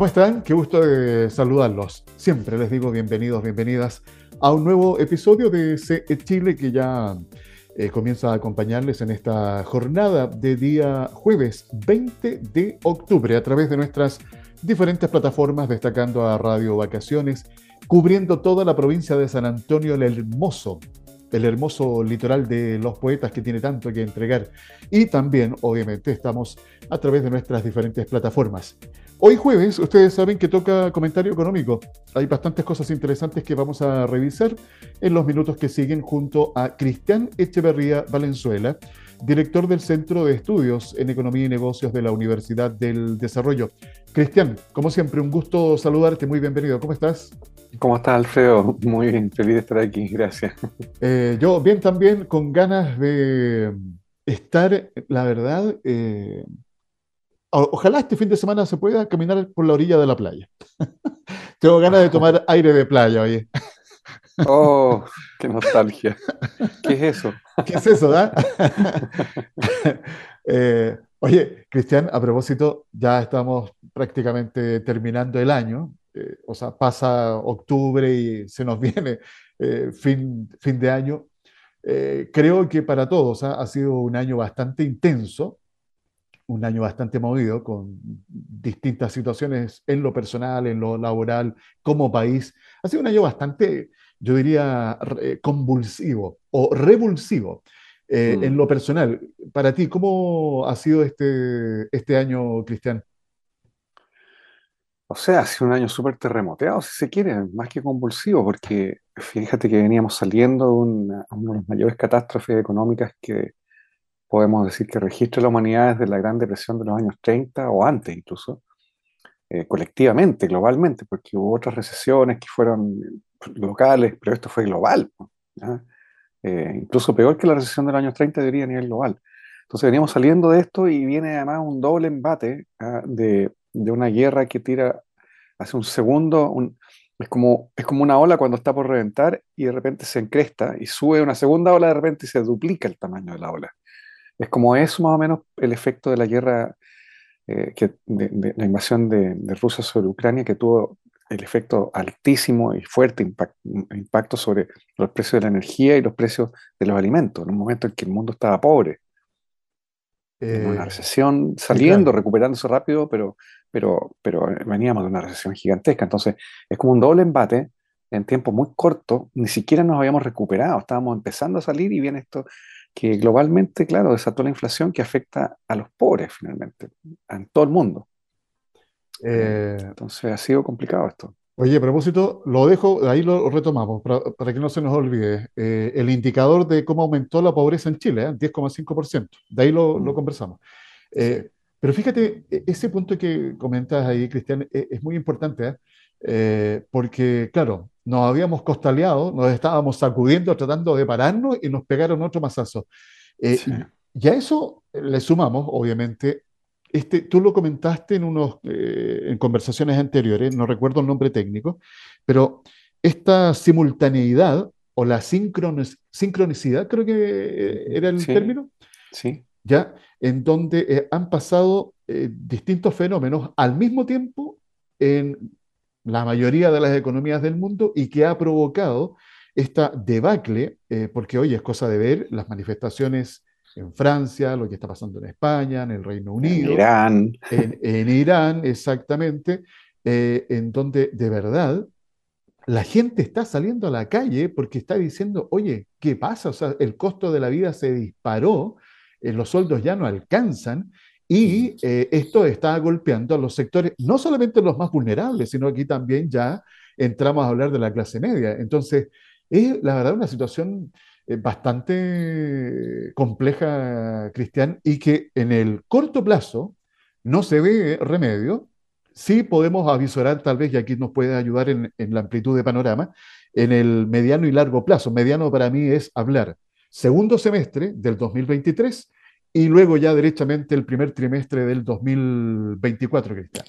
¿Cómo están? Qué gusto saludarlos. Siempre les digo bienvenidos, bienvenidas a un nuevo episodio de CE Chile que ya eh, comienza a acompañarles en esta jornada de día jueves 20 de octubre a través de nuestras diferentes plataformas, destacando a Radio Vacaciones, cubriendo toda la provincia de San Antonio el Hermoso, el hermoso litoral de los poetas que tiene tanto que entregar. Y también, obviamente, estamos a través de nuestras diferentes plataformas. Hoy jueves, ustedes saben que toca comentario económico. Hay bastantes cosas interesantes que vamos a revisar en los minutos que siguen junto a Cristian Echeverría Valenzuela, director del Centro de Estudios en Economía y Negocios de la Universidad del Desarrollo. Cristian, como siempre, un gusto saludarte, muy bienvenido. ¿Cómo estás? ¿Cómo estás, Alfredo? Muy bien, feliz de estar aquí, gracias. Eh, yo bien también, con ganas de estar, la verdad, eh, ojalá este fin de semana se pueda caminar por la orilla de la playa. Tengo ganas de tomar aire de playa, oye. Oh, qué nostalgia. ¿Qué es eso? ¿Qué es eso, da? Eh, oye, Cristian, a propósito, ya estamos prácticamente terminando el año. Eh, o sea, pasa octubre y se nos viene eh, fin, fin de año. creo que para todos ha sido un año bastante intenso un año bastante movido, con distintas situaciones en lo personal, en lo laboral, como país. Ha sido un año bastante, yo diría, convulsivo o revulsivo. Eh, en mm. lo personal, para ti, ¿cómo ha sido este, este año, Cristian? O sea, ha sido un año súper terremoteado, si se quiere, más que convulsivo, porque fíjate que veníamos saliendo de una, de las mayores catástrofes económicas que, podemos decir que registra la humanidad desde la Gran Depresión de los años 30 o antes incluso, eh, colectivamente, globalmente, porque hubo otras recesiones que fueron locales, pero esto fue global. Eh, incluso peor que la recesión de los años 30 diría a nivel global. Entonces veníamos saliendo de esto y viene además un doble embate de, de, una guerra que tira hace un segundo, es, como, es como una ola cuando está por reventar y de repente se encresta y sube una segunda ola de repente y se duplica el tamaño de la ola. Es como eso más o menos el efecto de la guerra, eh, que, de, la invasión de, Rusia sobre Ucrania, que tuvo el efecto altísimo y fuerte impacto, sobre los precios de la energía y los precios de los alimentos, en un momento en que el mundo estaba pobre. En una eh, recesión, saliendo, recuperándose rápido, pero, pero, pero veníamos de una recesión gigantesca. Entonces, es como un doble embate en tiempo muy corto, ni siquiera nos habíamos recuperado, estábamos empezando a salir y viene esto que globalmente, claro, desató la inflación que afecta a los pobres finalmente, en todo el mundo. Eh, Entonces ha sido complicado esto. Oye, a propósito, lo dejo, ahí lo retomamos, para, que no se nos olvide. Eh, el indicador de cómo aumentó la pobreza en Chile, 10,5%. ¿eh? De ahí lo, mm. conversamos. pero fíjate, e, ese punto que comentas ahí, Cristian, e, es, muy importante, porque, claro, nos habíamos costaleado, nos estábamos sacudiendo, tratando de pararnos y nos pegaron otro mazazo. Eh, y a eso le sumamos, obviamente, este, tú lo comentaste en, unos, eh, en conversaciones anteriores, no recuerdo el nombre técnico, pero esta simultaneidad o la sincronicidad, creo que eh, era el término, sí. ¿ya? En donde han pasado distintos fenómenos al mismo tiempo en la mayoría de las economías del mundo y que ha provocado esta debacle, eh, porque hoy es cosa de ver las manifestaciones en Francia, lo que está pasando en España, en el Reino Unido. En Irán. En, Irán, exactamente, eh, en donde de verdad la gente está saliendo a la calle porque está diciendo, oye, ¿qué pasa? O sea, el costo de la vida se disparó, eh, los sueldos ya no alcanzan y eh, esto está golpeando a los sectores, no solamente los más vulnerables, sino aquí también ya entramos a hablar de la clase media. Entonces, es la verdad una situación bastante compleja, Cristian, y que en el corto plazo no se ve remedio. Sí podemos avisorar tal vez, y aquí nos puede ayudar en, en la amplitud de panorama, en el mediano y largo plazo. Mediano para mí es hablar segundo semestre del 2023 y luego ya derechamente el primer trimestre del 2024, Cristian.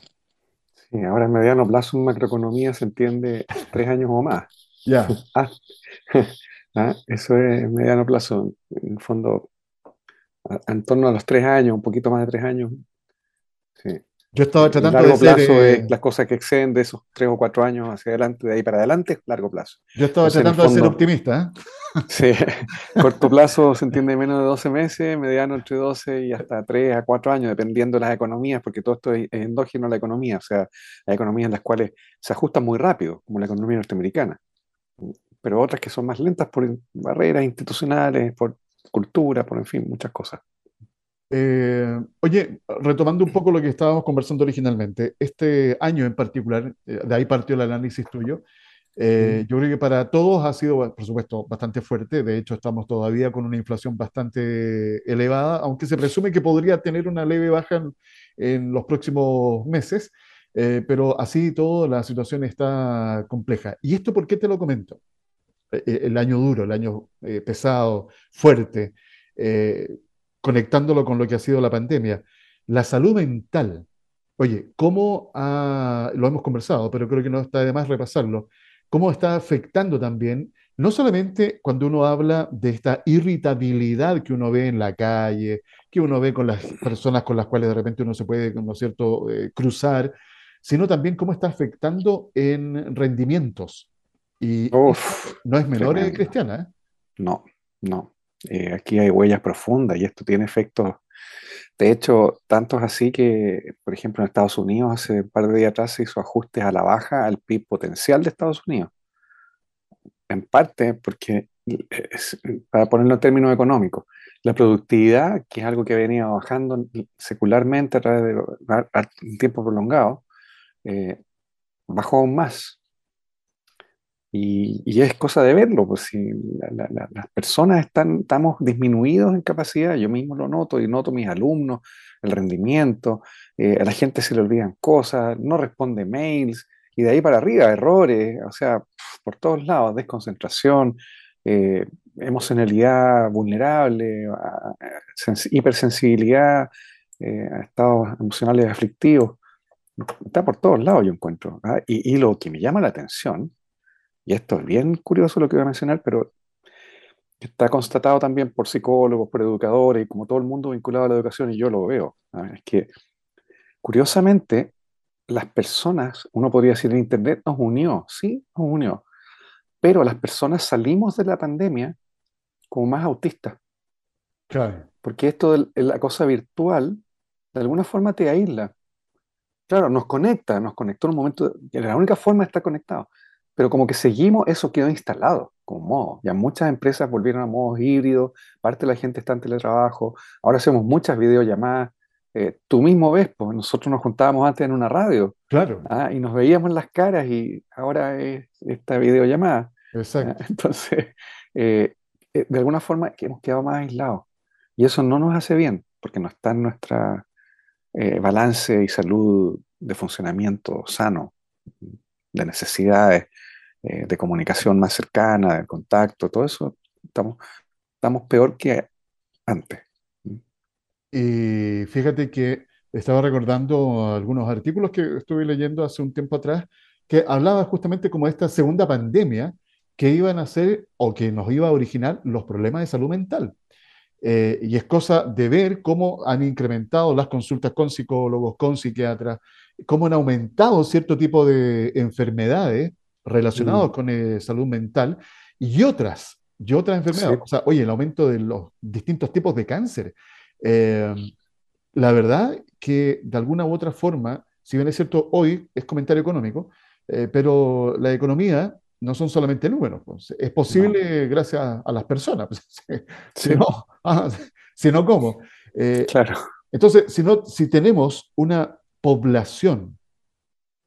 Sí, ahora en mediano plazo en macroeconomía se entiende tres años o más. Ya. Ah, ¿ah? Eso es mediano plazo. En el fondo, en torno a los tres años, un poquito más de tres años. Sí. Yo estaba tratando largo de plazo eh, es las cosas que exceden de esos tres o cuatro años hacia adelante, de ahí para adelante, largo plazo. yo estaba Entonces, tratando de ser optimista, ¿eh? sí, corto plazo se entiende menos de 12 meses, mediano entre 12 y hasta 3 a 4 años, dependiendo de las economías, porque todo esto es es endógeno a la economía, o sea, hay economías en las cuales se ajustan muy rápido, como la economía norteamericana, pero otras que son más lentas por barreras institucionales, por cultura, por en fin, muchas cosas. Eh, oye, retomando un poco lo que estábamos conversando originalmente, este año en particular, eh, de ahí partió el análisis tuyo, Mm. eh, yo creo que para todos ha sido, por supuesto, bastante fuerte. De hecho, estamos todavía con una inflación bastante elevada, aunque se presume que podría tener una leve baja en, en los próximos meses, eh, pero así todo la situación está compleja. ¿Y esto por qué te lo comento? Eh, el año duro, el año eh, pesado, fuerte, eh, conectándolo con lo que ha sido la pandemia. La salud mental, oye, ¿cómo lo hemos conversado, pero creo que no está de más repasarlo, cómo está afectando también, no solamente cuando uno habla de esta irritabilidad que uno ve en la calle, que uno ve con las personas con las cuales de repente uno se puede, ¿no cierto?, cruzar, sino también cómo está afectando en rendimientos. Y Uf, no es menor, eh, tremendo. Cristiana, ¿eh? No, no. Eh, aquí hay huellas profundas y esto tiene efectos. De hecho, tanto es así que, por ejemplo, en Estados Unidos hace un par de días atrás se hizo ajustes a la baja al PIB potencial de Estados Unidos. En parte porque, para ponerlo en términos económicos, la productividad, que es algo que venía bajando secularmente a través de un tiempo prolongado, eh, bajó aún más. Y, es cosa de verlo, pues si la- la- la- las personas estamos disminuidos en capacidad, yo mismo lo noto y noto mis alumnos, el rendimiento, eh, a la gente se le olvidan cosas, no responde mails, y de ahí para arriba, errores, o sea, por todos lados, desconcentración, eh, emocionalidad vulnerable, hipersensibilidad, eh, a estados emocionales aflictivos, está por todos lados, yo encuentro. ¿ah? Y, y lo que me llama la atención, y esto es bien curioso lo que voy a mencionar, pero está constatado también por psicólogos, por educadores, y como todo el mundo vinculado a la educación, y yo lo veo. ¿ah? Es que, curiosamente, las personas, uno podría decir en Internet, nos unió, sí, nos unió, pero las personas salimos de la pandemia como más autistas, Claro, porque esto de la cosa virtual, de alguna forma te aísla. Claro, nos conecta, nos conectó en un momento, la única forma de estar conectado, pero como que seguimos, eso quedó instalado como modo. Ya muchas empresas volvieron a modos híbridos, parte de la gente está en teletrabajo, ahora hacemos muchas videollamadas. Eh, tú mismo ves, pues nosotros nos juntábamos antes en una radio, claro, ¿ah? y nos veíamos en las caras y ahora es esta videollamada. ¿ah? exacto. Entonces, eh, eh, de alguna forma hemos quedado más aislados y eso no nos hace bien porque no está en nuestra eh, balance y salud de funcionamiento sano, de necesidades, eh, de comunicación más cercana, de contacto, todo eso, estamos, estamos peor que antes. Y fíjate que estaba recordando algunos artículos que estuve leyendo hace un tiempo atrás que hablaba justamente como esta segunda pandemia que iban a ser o que nos iba a originar los problemas de salud mental. Eh, y es cosa de ver cómo han incrementado las consultas con psicólogos, con psiquiatras, cómo han aumentado cierto tipo de enfermedades relacionadas Mm, con eh, salud mental y otras, y otras enfermedades. sí, O sea, oye, el aumento de los distintos tipos de cáncer. Eh, la verdad que de alguna u otra forma, si bien es cierto, hoy es comentario económico, eh, pero la economía no son solamente números, pues, es no, posible gracias a, a las personas. pues, si sí, no, ah, si no, ¿cómo? Eh, claro, entonces, si, no, si tenemos una población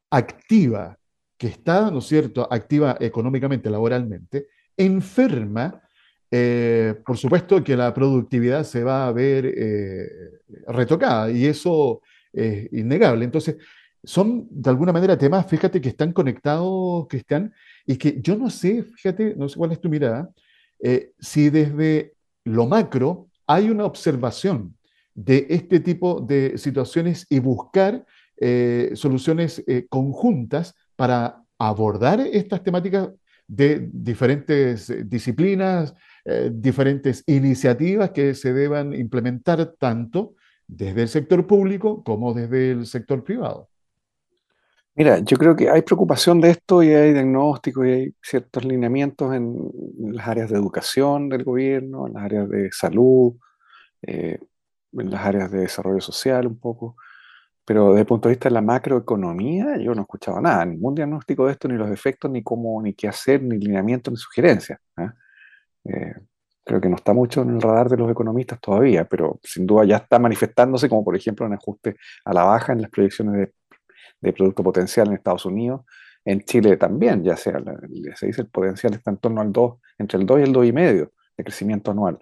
activa que está, ¿no es cierto?, activa económicamente, laboralmente, enferma, eh, por supuesto que la productividad se va a ver eh, retocada y eso es innegable. Entonces, son de alguna manera temas, fíjate, que están conectados, Cristian, y que yo no sé, fíjate, no sé cuál es tu mirada, eh, si desde lo macro hay una observación de este tipo de situaciones y buscar soluciones conjuntas para abordar estas temáticas de diferentes disciplinas, eh, diferentes iniciativas que se deban implementar tanto desde el sector público como desde el sector privado. Mira, yo creo que hay preocupación de esto y hay diagnóstico y hay ciertos lineamientos en las áreas de educación del gobierno, en las áreas de salud, eh, en las áreas de desarrollo social un poco. Pero desde el punto de vista de la macroeconomía, yo no he escuchado nada, ningún diagnóstico de esto, ni los efectos, ni cómo, ni qué hacer, ni lineamientos, ni sugerencias. ¿ah? Eh, creo que no está mucho en el radar de los economistas todavía, pero sin duda ya está manifestándose, como por ejemplo un ajuste a la baja en las proyecciones de de producto potencial en Estados Unidos, en Chile también, ya sea, se dice el potencial está en torno al 2, entre el 2 y el 2,5 de crecimiento anual.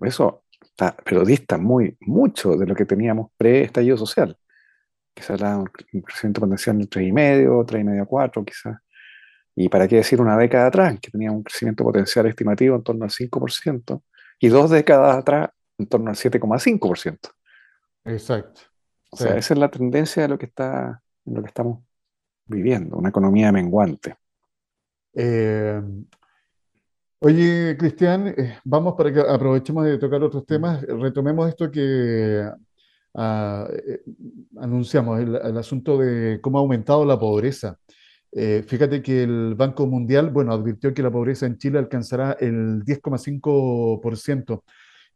Eso está, pero dista muy, mucho de lo que teníamos pre-estallido social, que era un crecimiento potencial del 3,5, 3,5 4 quizás. Y para qué decir una década atrás, que tenía un crecimiento potencial estimativo en torno al 5%, y dos décadas atrás en torno al 7,5%. Exacto. O sea, esa es la tendencia de lo que está en lo que estamos viviendo, una economía menguante. Eh, oye, Cristian, eh, vamos para que aprovechemos de tocar otros temas, retomemos esto que ah, eh, anunciamos, el, asunto de cómo ha aumentado la pobreza. fíjate que el Banco Mundial, bueno, advirtió que la pobreza en Chile alcanzará el 10,5%.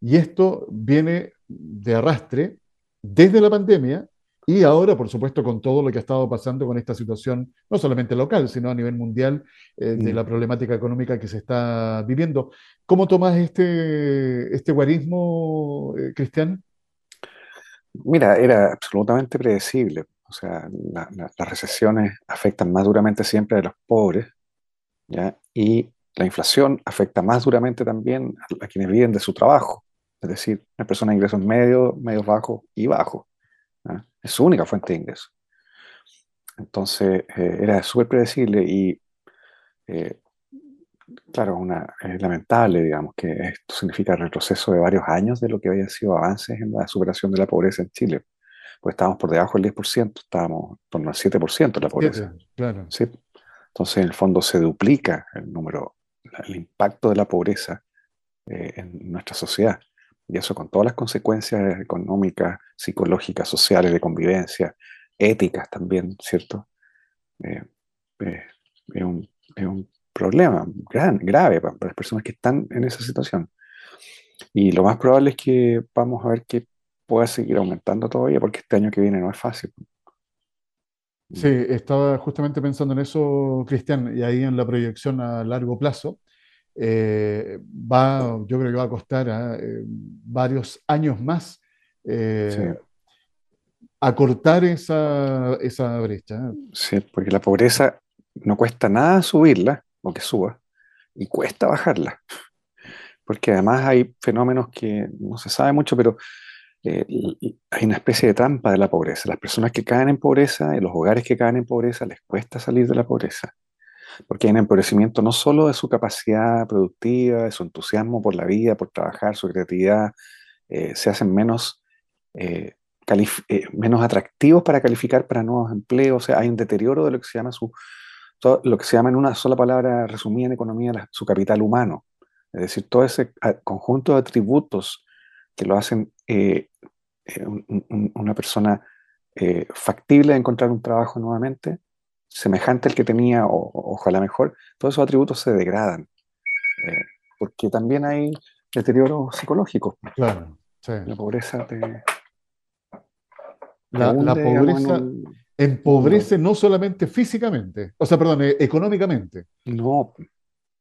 Y esto viene de arrastre desde la pandemia y ahora, por supuesto, con todo lo que ha estado pasando con esta situación, no solamente local, sino a nivel mundial, eh, de la problemática económica que se está viviendo. ¿Cómo tomas este, este guarismo, eh, Cristian? Mira, era absolutamente predecible. O sea, las recesiones afectan más duramente siempre a los pobres, ¿ya? Y la inflación afecta más duramente también a, quienes viven de su trabajo, es decir, las personas de ingresos medios, medios bajos y bajos. Es su única fuente de ingreso. Entonces, eh, era súper predecible y, eh, claro, una, es lamentable, digamos, que esto significa retroceso de varios años de lo que había sido avances en la superación de la pobreza en Chile. Pues estábamos por debajo del 10%, estábamos torno al 7% de la pobreza. claro. ¿sí? Entonces, en el fondo, se duplica el número, el impacto de la pobreza eh, en nuestra sociedad. Y eso con todas las consecuencias económicas, psicológicas, sociales, de convivencia, éticas también, ¿cierto? Eh, eh, es, un, problema gran, grave para, las personas que están en esa situación. Y lo más probable es que vamos a ver que pueda seguir aumentando todavía, porque este año que viene no es fácil. Sí, estaba justamente pensando en eso, Cristian, y ahí en la proyección a largo plazo. Eh, va, yo creo que va a costar ¿ah? eh, varios años más eh, acortar esa, esa brecha. Sí, porque la pobreza no cuesta nada subirla, o que suba, y cuesta bajarla. Porque además hay fenómenos que no se sabe mucho, pero hay una especie de trampa de la pobreza. Las personas que caen en pobreza, en los hogares que caen en pobreza, les cuesta salir de la pobreza porque hay un empobrecimiento no solo de su capacidad productiva, de su entusiasmo por la vida, por trabajar, su creatividad, eh, se hacen menos, eh, eh, menos atractivos para calificar para nuevos empleos, o sea, hay un deterioro de lo que se llama su, lo que se llama en una sola palabra resumida en economía su capital humano, es decir, todo ese conjunto de atributos que lo hacen una persona factible de encontrar un trabajo nuevamente, semejante al que tenía, o, ojalá mejor, todos esos atributos se degradan. Eh, porque también hay deterioro psicológico. Claro, La pobreza te. La, pobreza empobrece no solamente físicamente, o sea, perdón, eh, económicamente. No,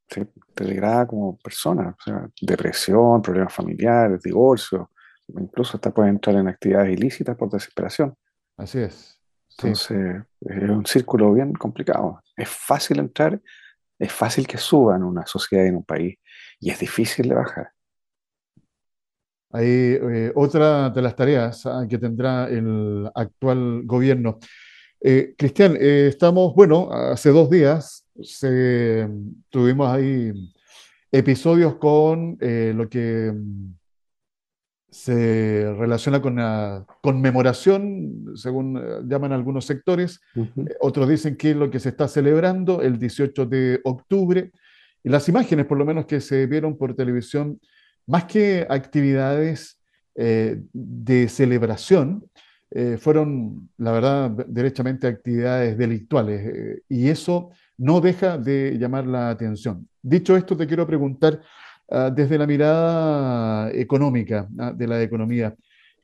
te degrada como persona. O sea, depresión, problemas familiares, divorcio, incluso hasta puede entrar en actividades ilícitas por desesperación. Así es. Entonces, es un círculo bien complicado. Es fácil entrar, es fácil que suba en una sociedad y en un país, y es difícil de bajar. Hay eh, otra de las tareas ah, que tendrá el actual gobierno. Eh, Cristian, eh, estamos, bueno, hace dos días tuvimos ahí episodios con lo que se relaciona con la conmemoración, según eh, llaman algunos sectores. Eh, otros dicen que es lo que se está celebrando el 18 de octubre. y las imágenes, por lo menos que se vieron por televisión, más que actividades eh, de celebración, eh, fueron, la verdad, derechamente actividades delictuales. eh, y eso no deja de llamar la atención. Dicho esto, te quiero preguntar, ah, desde la mirada económica, ah, de la economía,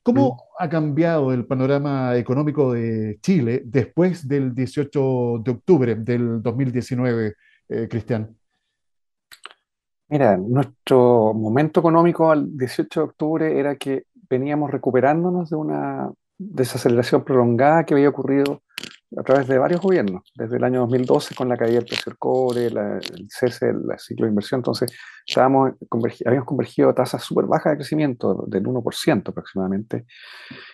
Mm. ¿cómo ha cambiado el panorama económico de Chile después del 18 de octubre del 2019, eh, Cristian? Mira, nuestro momento económico al 18 de octubre era que veníamos recuperándonos de una desaceleración prolongada que había ocurrido a través de varios gobiernos, desde el año 2012 con la caída del precio del cobre, la- el cese del ciclo de inversión, entonces estábamos convergi- habíamos convergido a tasas súper bajas de crecimiento, del 1% aproximadamente,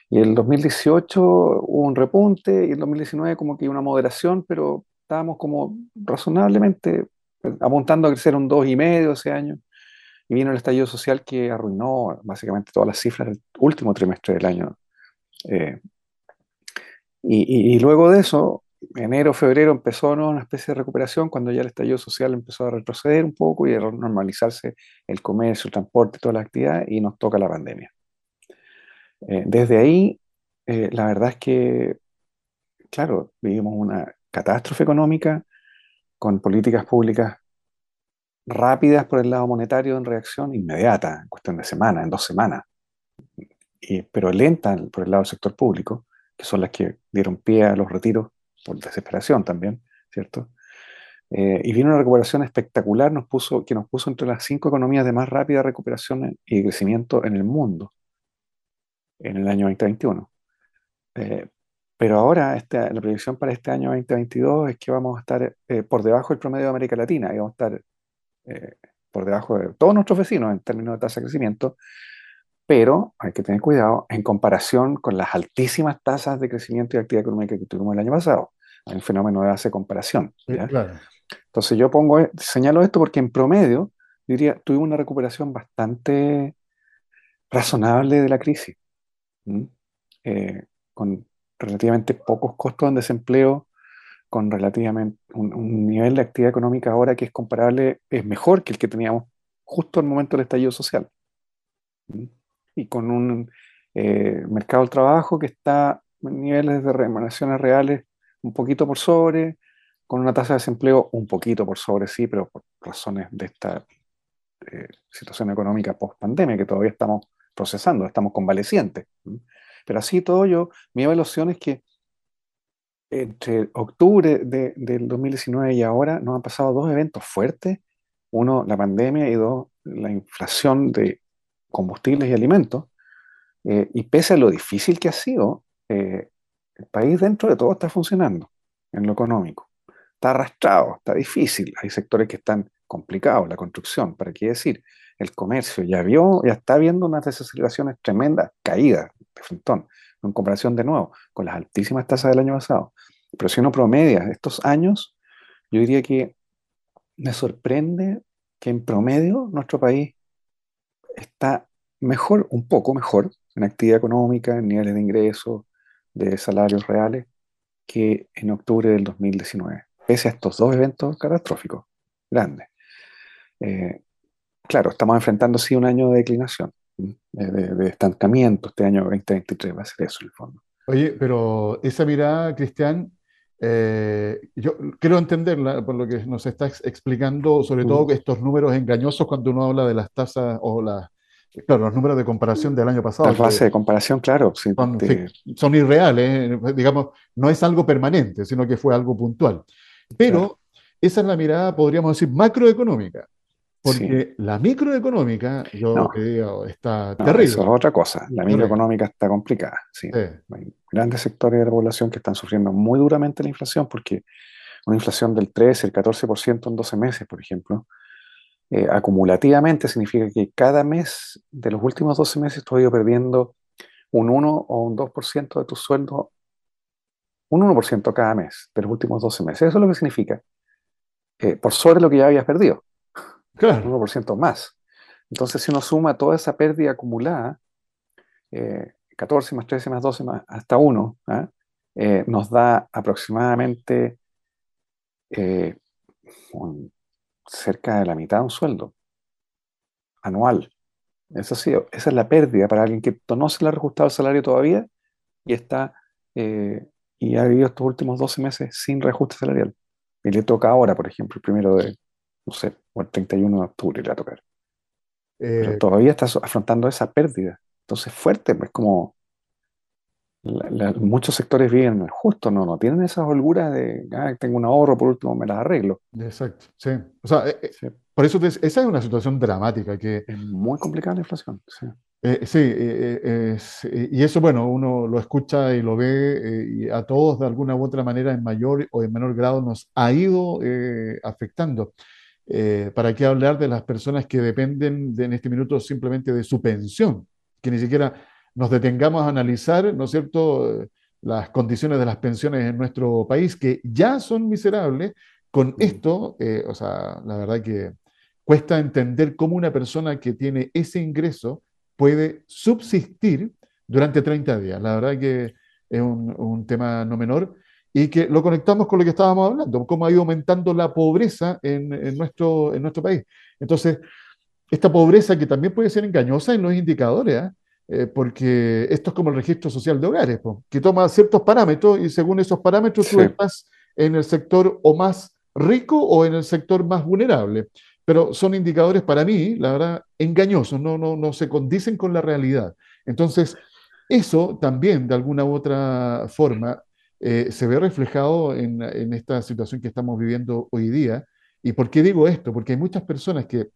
y el 2018 hubo un repunte y el 2019 como que una moderación, pero estábamos como razonablemente eh, apuntando a crecer un 2,5 ese año. Y vino el estallido social que arruinó básicamente todas las cifras del último trimestre del año. Eh, y, luego de eso, enero, febrero empezó ¿no? una especie de recuperación cuando ya el estallido social empezó a retroceder un poco y a normalizarse el comercio, el transporte, todas las actividades y nos toca la pandemia. Eh, desde ahí, eh, la verdad es que, claro, vivimos una catástrofe económica con políticas públicas rápidas por el lado monetario en reacción inmediata, en cuestión de semanas, en dos semanas, y- pero lenta por el lado del sector público, que son las que dieron pie a los retiros por desesperación también, ¿cierto? Eh, y vino una recuperación espectacular nos puso, que nos puso entre las cinco economías de más rápida recuperación y crecimiento en el mundo en el año 2021. Eh, pero ahora este- la proyección para este año 2022 es que vamos a estar eh, por debajo del promedio de América Latina y vamos a estar eh, por debajo de todos nuestros vecinos en términos de tasa de crecimiento, pero hay que tener cuidado en comparación con las altísimas tasas de crecimiento y actividad económica que tuvimos el año pasado. Hay un fenómeno de base comparación. Entonces yo pongo, señalo esto porque en promedio, diría, tuvimos una recuperación bastante razonable de la crisis. Eh, con relativamente pocos costos en desempleo, con relativamente un, un nivel de actividad económica ahora que es comparable, es mejor que el que teníamos justo al momento del estallido social. ¿m? Y con un eh, mercado del trabajo que está en niveles de remuneraciones reales un poquito por sobre, con una tasa de desempleo un poquito por sobre, sí, pero por razones de esta eh, situación económica post-pandemia que todavía estamos procesando, estamos convalecientes. Pero así todo yo, mi evaluación es que entre octubre de- del 2019 y ahora nos han pasado dos eventos fuertes. Uno, la pandemia y dos, la inflación de combustibles y alimentos. Eh, y pese a lo difícil que ha sido, eh, el país dentro de todo está funcionando en lo económico. Está arrastrado, está difícil. Hay sectores que están complicados, la construcción, ¿para qué decir? El comercio ya vio, ya está viendo unas desaceleraciones tremendas, caídas de frentón, en comparación de nuevo con las altísimas tasas del año pasado. Pero si uno promedia estos años, yo diría que me sorprende que en promedio nuestro país está mejor, un poco mejor en actividad económica, en niveles de ingresos, de salarios reales, que en octubre del 2019, pese a estos dos eventos catastróficos grandes. Eh, claro, estamos enfrentando sí un año de declinación, de- de estancamiento, este año 2023 va a ser eso en el fondo. Oye, pero esa mirada, Cristian, eh, yo quiero entenderla por lo que nos estás explicando, sobre todo estos números engañosos cuando uno habla de las tasas o las, claro, los números de comparación del año pasado, bases que de comparación, claro, sí, son, te- son irreales, eh, digamos, no es algo permanente, sino que fue algo puntual. claro, Pero esa es la mirada, podríamos decir, macroeconómica, sí. porque la microeconómica, yo No, digo, está no, eso es terrible, otra cosa. La terrible. microeconómica está complicada, sí. Sí, grandes sectores de la población que están sufriendo muy duramente la inflación, porque una inflación del 13, el 14% en 12 meses, por ejemplo, eh, acumulativamente significa que cada mes de los últimos 12 meses tú has ido perdiendo un 1 o un 2% de tu sueldo, un 1% cada mes de los últimos 12 meses. Eso es lo que significa, eh, por sobre lo que ya habías perdido, un claro. 1% más. Entonces, si uno suma toda esa pérdida acumulada, eh, 14 más 13 más 12 más hasta 1, ¿ah? Eh, nos da aproximadamente eh, un cerca de la mitad de un sueldo anual. Eso sí, esa es la pérdida para alguien que no se le ha reajustado el salario todavía y está eh, y ha vivido estos últimos 12 meses sin reajuste salarial. Y le toca ahora, por ejemplo, el primero de, no sé, o el 31 de octubre le va a tocar. Pero eh, todavía está afrontando esa pérdida. Entonces, fuerte, pues como muchos sectores viven justo, no, no tienen esas holguras de, ah, tengo un ahorro, por último me las arreglo. Exacto, sí. O sea, eh, eh, por eso esa es una situación dramática que... Es muy complicada la inflación, sí. sí, y eso, bueno, uno lo escucha y lo ve y a todos de alguna u otra manera en mayor o en menor grado nos ha ido afectando. Eh, ¿Para qué hablar de las personas que dependen en este minuto simplemente de su pensión? Que ni siquiera nos detengamos a analizar, ¿no es cierto?, las condiciones de las pensiones en nuestro país, que ya son miserables. Con esto, eh, o sea, la verdad que cuesta entender cómo una persona que tiene ese ingreso puede subsistir durante 30 días. La verdad que es un, un tema no menor y que lo conectamos con lo que estábamos hablando, cómo ha ido aumentando la pobreza en, nuestro, en nuestro país. Entonces, esta pobreza que también puede ser engañosa en los indicadores, ¿ah? eh, porque esto es como el registro social de hogares, que toma ciertos parámetros y según esos parámetros tú estás en el sector o más rico o en el sector más vulnerable. Pero son indicadores para mí, la verdad, engañosos, no, no, no se condicen con la realidad. Entonces, eso también, de alguna u otra forma, eh, se ve reflejado en, esta situación que estamos viviendo hoy día. ¿Y por qué digo esto? Porque hay muchas personas que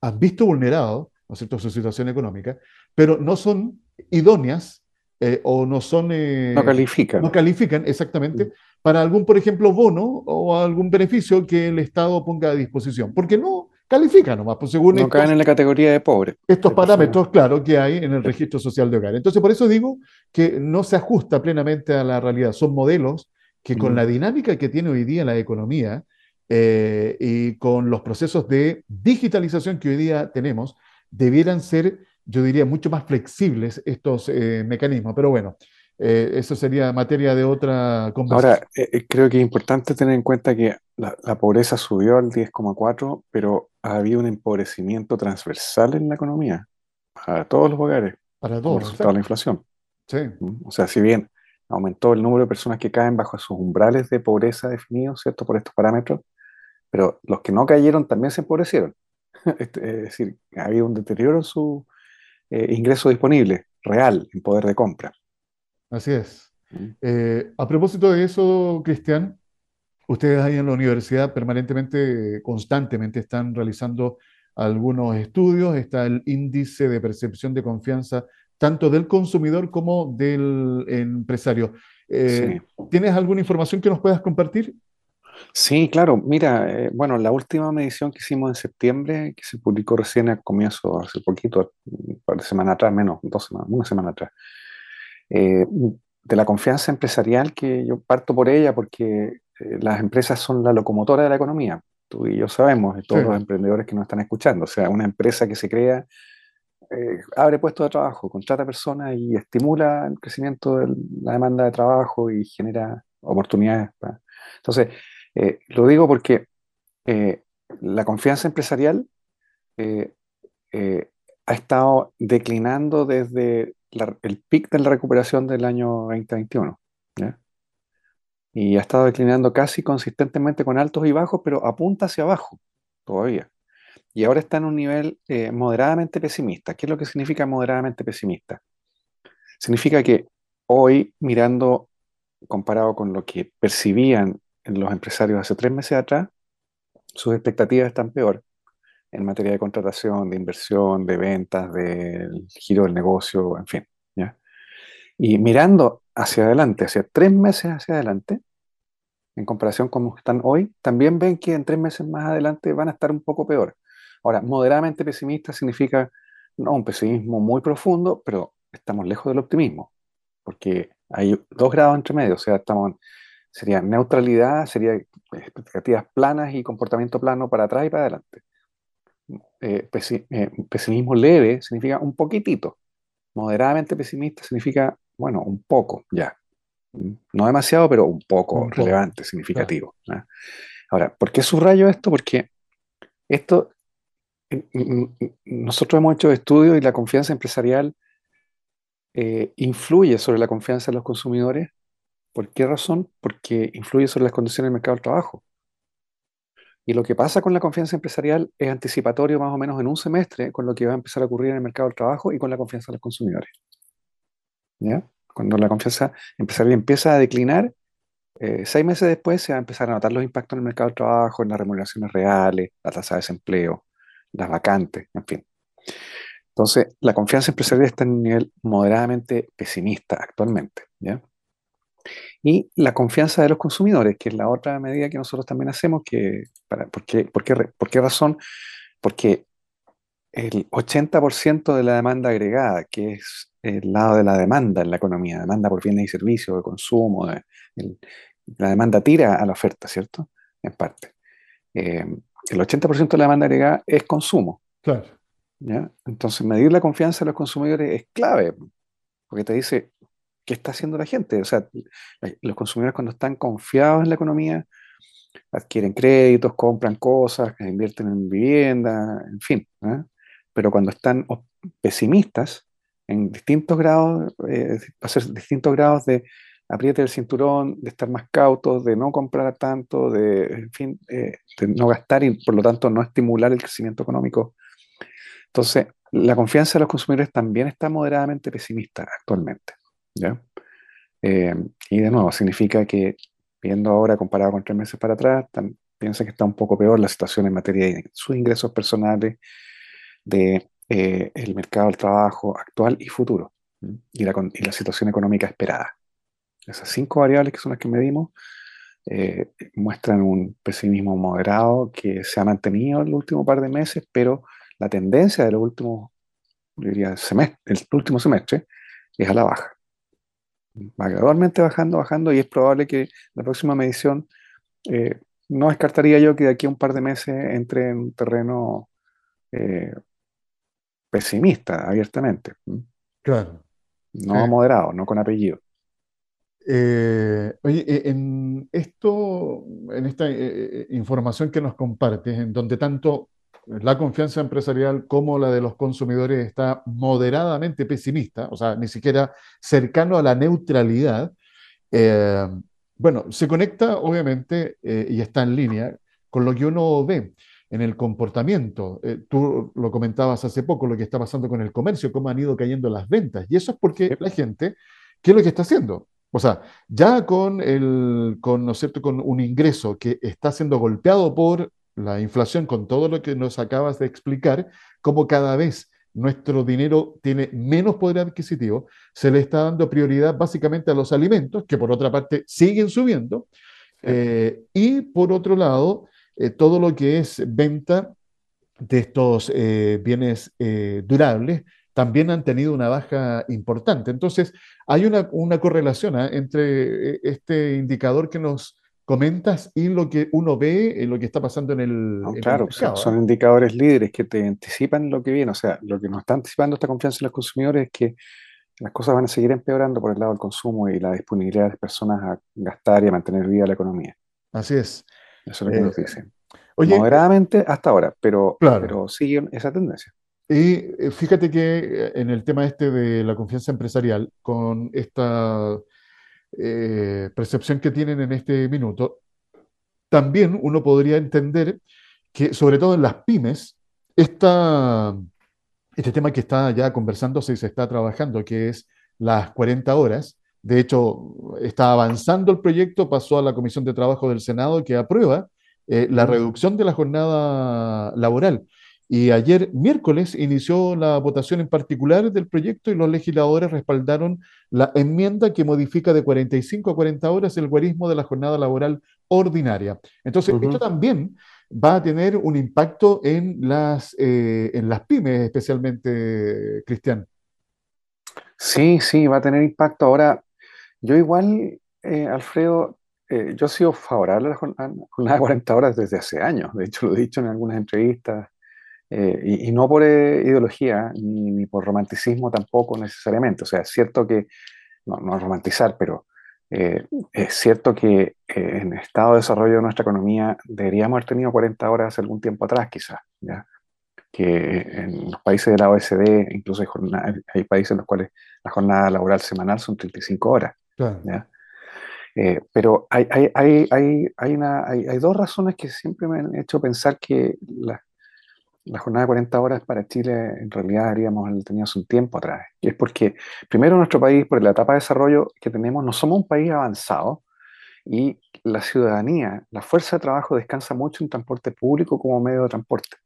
han visto vulnerado ¿no cierto? su situación económica, pero no son idóneas eh, o no son... Eh, no califican. No califican, exactamente, mm. para algún, por ejemplo, bono o algún beneficio que el Estado ponga a disposición. Porque no, califica nomás, pues según... No caen en la categoría de pobre. Estos parámetros, claro, que hay en el registro social de hogar. Entonces, por eso digo que no se ajusta plenamente a la realidad. Son modelos que con la dinámica que tiene hoy día la economía eh, y con los procesos de digitalización que hoy día tenemos, debieran ser, yo diría, mucho más flexibles estos eh, mecanismos. Pero bueno, eh, eso sería materia de otra conversación. Ahora, creo que es importante tener en cuenta que la, pobreza subió al 10,4, pero ha habido un empobrecimiento transversal en la economía, para todos los hogares, para todos, como resultado de la inflación. Sí. ¿Mm? O sea, si bien aumentó el número de personas que caen bajo sus umbrales de pobreza definidos, ¿cierto?, por estos parámetros, pero los que no cayeron también se empobrecieron. Este, es decir, ha habido un deterioro en su ingreso disponible, real, en poder de compra. Así es. Mm. Eh, a propósito de eso, Cristian, ustedes ahí en la universidad permanentemente, constantemente están realizando algunos estudios, está el índice de percepción de confianza tanto del consumidor como del empresario. Eh, ¿Tienes alguna información que nos puedas compartir? Sí, claro. Mira, eh, bueno, la última medición que hicimos en septiembre, que se publicó recién al comienzo, hace poquito, un par de semanas atrás, menos, dos semanas, una semana atrás, eh, de la confianza empresarial que yo parto por ella porque eh, las empresas son la locomotora de la economía. Tú y yo sabemos, y todos los emprendedores que nos están escuchando. O sea, una empresa que se crea eh, abre puestos de trabajo, contrata personas y estimula el crecimiento de la demanda de trabajo y genera oportunidades. Entonces, lo digo porque la confianza empresarial ha estado declinando desde el pic de la recuperación del año 2021. Y ha estado declinando casi consistentemente con altos y bajos, pero apunta hacia abajo todavía. Y ahora está en un nivel eh, moderadamente pesimista. ¿Qué es lo que significa moderadamente pesimista? Significa que hoy, mirando, comparado con lo que percibían los empresarios hace tres meses atrás, sus expectativas están peor en materia de contratación, de inversión, de ventas, del giro del negocio, en fin. Y mirando hacia adelante, hacia tres meses hacia adelante, en comparación con cómo están hoy, también ven que en tres meses más adelante van a estar un poco peor. Ahora, moderadamente pesimista significa no un pesimismo muy profundo, pero estamos lejos del optimismo, porque hay dos grados entre medio, o sea, estamos, sería neutralidad, sería expectativas planas y comportamiento plano para atrás y para adelante. Eh, eh, pesimismo leve significa un poquitito. Moderadamente pesimista significa, bueno, un poco, ya. No demasiado, pero un poco relevante, significativo. Ahora, ¿por qué subrayo esto? Porque Esto, nosotros hemos hecho estudios y la confianza empresarial eh, influye sobre la confianza de los consumidores. ¿Por qué razón? Porque influye sobre las condiciones del mercado del trabajo. Y lo que pasa con la confianza empresarial es anticipatorio más o menos en un semestre con lo que va a empezar a ocurrir en el mercado del trabajo y con la confianza de los consumidores. ¿Ya? Cuando la confianza empresarial empieza a declinar, eh, seis meses después se va a empezar a notar los impactos en el mercado del trabajo, en las remuneraciones reales, la tasa de desempleo, las vacantes, en fin. Entonces, la confianza empresarial está en un nivel moderadamente pesimista actualmente. ¿ya? Y la confianza de los consumidores, que es la otra medida que nosotros también hacemos, que, para, ¿por, qué, por, qué, ¿por qué razón? Porque el 80% de la demanda agregada, que es el lado de la demanda en la economía, demanda por bienes y servicios, de consumo, la demanda tira a la oferta, ¿cierto? En parte. Eh, el 80% de la demanda agregada es consumo. Claro. ¿ya? Entonces, medir la confianza de los consumidores es clave, porque te dice qué está haciendo la gente. O sea, los consumidores cuando están confiados en la economía, adquieren créditos, compran cosas, invierten en vivienda, en fin. ¿eh? Pero cuando están pesimistas, en distintos grados, eh, ser distintos grados de apriete el cinturón, de estar más cautos, de no comprar tanto, de, en fin, eh, de no gastar y por lo tanto no estimular el crecimiento económico. Entonces, la confianza de los consumidores también está moderadamente pesimista actualmente. ¿Ya? Eh, y de nuevo, significa que, viendo ahora comparado con tres meses para atrás, piensa que está un poco peor la situación en materia de sus ingresos personales, de eh, el mercado del trabajo actual y futuro, y la, y la situación económica esperada. Esas cinco variables que son las que medimos eh, muestran un pesimismo moderado que se ha mantenido en el último par de meses, pero la tendencia del último, diría, semestre, el último semestre es a la baja. Va gradualmente bajando, bajando, y es probable que la próxima medición, eh, no descartaría yo que de aquí a un par de meses entre en un terreno eh, pesimista, abiertamente. Claro. No moderado, no con apellido. Eh, oye, eh, en esto, en esta eh, información que nos compartes, en donde tanto la confianza empresarial como la de los consumidores está moderadamente pesimista, o sea, ni siquiera cercano a la neutralidad, bueno, se conecta obviamente y está en línea con lo que uno ve en el comportamiento. tú lo comentabas hace poco, lo que está pasando con el comercio, cómo han ido cayendo las ventas. Y eso es porque la gente, ¿qué es lo que está haciendo? O sea, ya con, el, con, ¿no cierto? con un ingreso que está siendo golpeado por la inflación, con todo lo que nos acabas de explicar, como cada vez nuestro dinero tiene menos poder adquisitivo, se le está dando prioridad básicamente a los alimentos, que por otra parte siguen subiendo, eh, y por otro lado, eh, todo lo que es venta de estos eh, bienes durables también han tenido una baja importante. Entonces, hay una, correlación ¿ah? entre este indicador que nos comentas y lo que uno ve, en lo que está pasando en el, claro, son, ¿ah? indicadores líderes que te anticipan lo que viene. O sea, lo que nos está anticipando esta confianza en los consumidores es que las cosas van a seguir empeorando por el lado del consumo y la disponibilidad de las personas a gastar y a mantener viva la economía. Así es. Eso es lo que nos eh, dicen. Moderadamente hasta ahora, pero, pero sigue esa tendencia. Y eh, fíjate que eh, en el tema este de la confianza empresarial, con esta eh, percepción que tienen en este minuto, también uno podría entender que, sobre todo en las pymes, este tema que está ya conversándose y se está trabajando, que es las 40 horas, de hecho, está avanzando el proyecto, pasó a la Comisión de Trabajo del Senado que aprueba la reducción de la jornada laboral. Y ayer, miércoles, inició la votación en particular del proyecto y los legisladores respaldaron la enmienda que modifica de 45 a 40 horas el guarismo de la jornada laboral ordinaria. Entonces, esto también va a tener un impacto en las, eh, en las pymes, especialmente, Cristian. Sí, sí, va a tener impacto. Ahora, yo igual, eh, Alfredo, eh, yo he sido favorable a la jornada de 40 horas desde hace años. De hecho, lo he dicho en algunas entrevistas eh, y, no por eh, ideología ni, por romanticismo tampoco necesariamente. O sea, es cierto que, no, no romantizar, pero Eh, es cierto que eh, en el estado de desarrollo de nuestra economía deberíamos haber tenido 40 horas hace algún tiempo atrás, quizás, ¿ya? que en los países de la OECD incluso hay, hay países en los cuales la jornada laboral semanal son 35 horas. ¿ya? Eh, pero hay, hay, hay, hay, una, hay, dos razones que siempre me han hecho pensar que la, la jornada de 40 horas para Chile en realidad haríamos tenido hace un tiempo atrás. Y es porque, primero, nuestro país, por la etapa de desarrollo que tenemos, no somos un país avanzado y la ciudadanía, la fuerza de trabajo descansa mucho en transporte público como medio de transporte.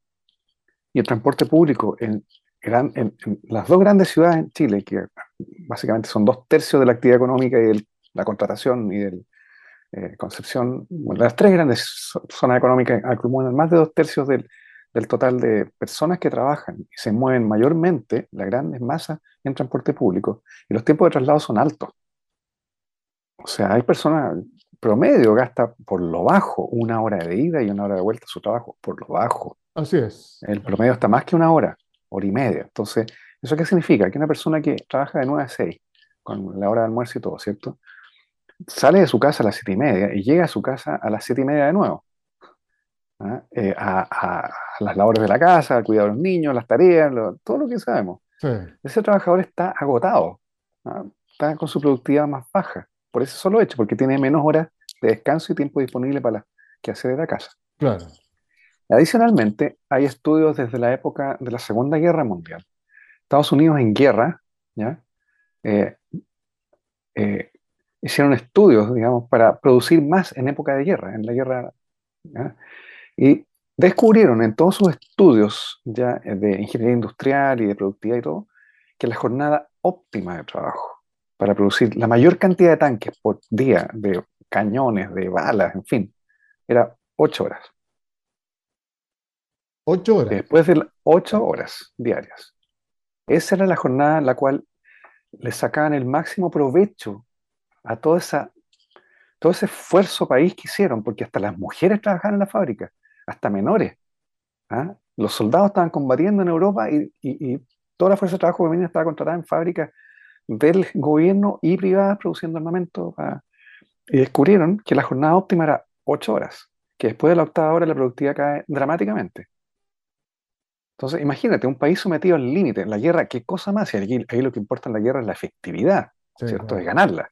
Y el transporte público en, en, las dos grandes ciudades en Chile, que básicamente son dos tercios de la actividad económica y la contratación y de eh, Concepción, las tres grandes zonas económicas acumulan más de dos tercios del, del total de personas que trabajan y se mueven mayormente, la grandes masas, en transporte público. Y los tiempos de traslado son altos. O sea, hay personas, promedio gasta por lo bajo una hora de ida y una hora de vuelta a su trabajo, por lo bajo. Así es. El promedio está más que una hora, hora y media. Entonces, ¿eso qué significa? Que una persona que trabaja de 9 a 6, con la hora de almuerzo y todo, ¿cierto? Sale de su casa a las 7 y media y llega a su casa a las 7 y media de nuevo. Eh, a, las labores de la casa, al cuidado de los niños, las tareas, todo lo que sabemos. Ese trabajador está agotado, está con su productividad más baja, por eso solo hecho, porque tiene menos horas de descanso y tiempo disponible para que hacer de la casa. Claro. Adicionalmente, hay estudios desde la época de la Segunda Guerra Mundial. Estados Unidos en guerra, ¿ya? Eh, eh, hicieron estudios, digamos, para producir más en época de guerra, en la guerra. ¿ya? Y descubrieron en todos sus estudios ya de ingeniería industrial y de productividad y todo, que la jornada óptima de trabajo para producir la mayor cantidad de tanques por día, de cañones, de balas, en fin, era ocho horas. Ocho horas. Después de ocho horas diarias. Esa era la jornada en la cual le sacaban el máximo provecho a toda esa, todo ese esfuerzo país que hicieron, porque hasta las mujeres trabajaban en la fábrica hasta menores. ¿ah? Los soldados estaban combatiendo en Europa y, toda la fuerza de trabajo femenina estaba contratada en fábricas del gobierno y privadas produciendo armamento. Y descubrieron que la jornada óptima era ocho horas, que después de la octava hora la productividad cae dramáticamente. Entonces, imagínate, un país sometido al límite, la guerra, ¿qué cosa más? Y ahí, lo que importa en la guerra es la efectividad, ¿cierto? De ganarla.